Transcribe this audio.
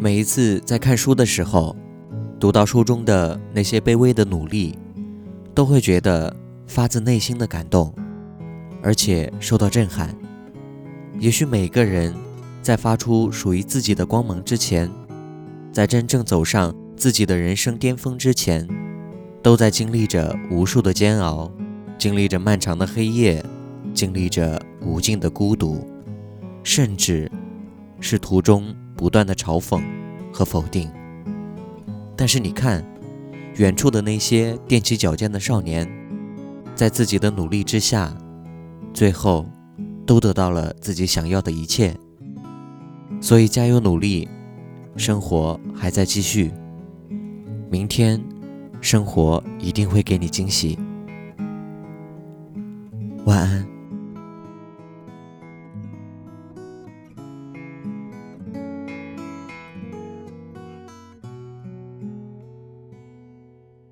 每一次在看书的时候，读到书中的那些卑微的努力，都会觉得发自内心的感动，而且受到震撼。也许每个人在发出属于自己的光芒之前，在真正走上自己的人生巅峰之前，都在经历着无数的煎熬，经历着漫长的黑夜，经历着无尽的孤独，甚至是途中。不断的嘲讽和否定，但是你看，远处的那些踮起脚尖的少年，在自己的努力之下，最后都得到了自己想要的一切。所以加油努力，生活还在继续，明天，生活一定会给你惊喜。晚安。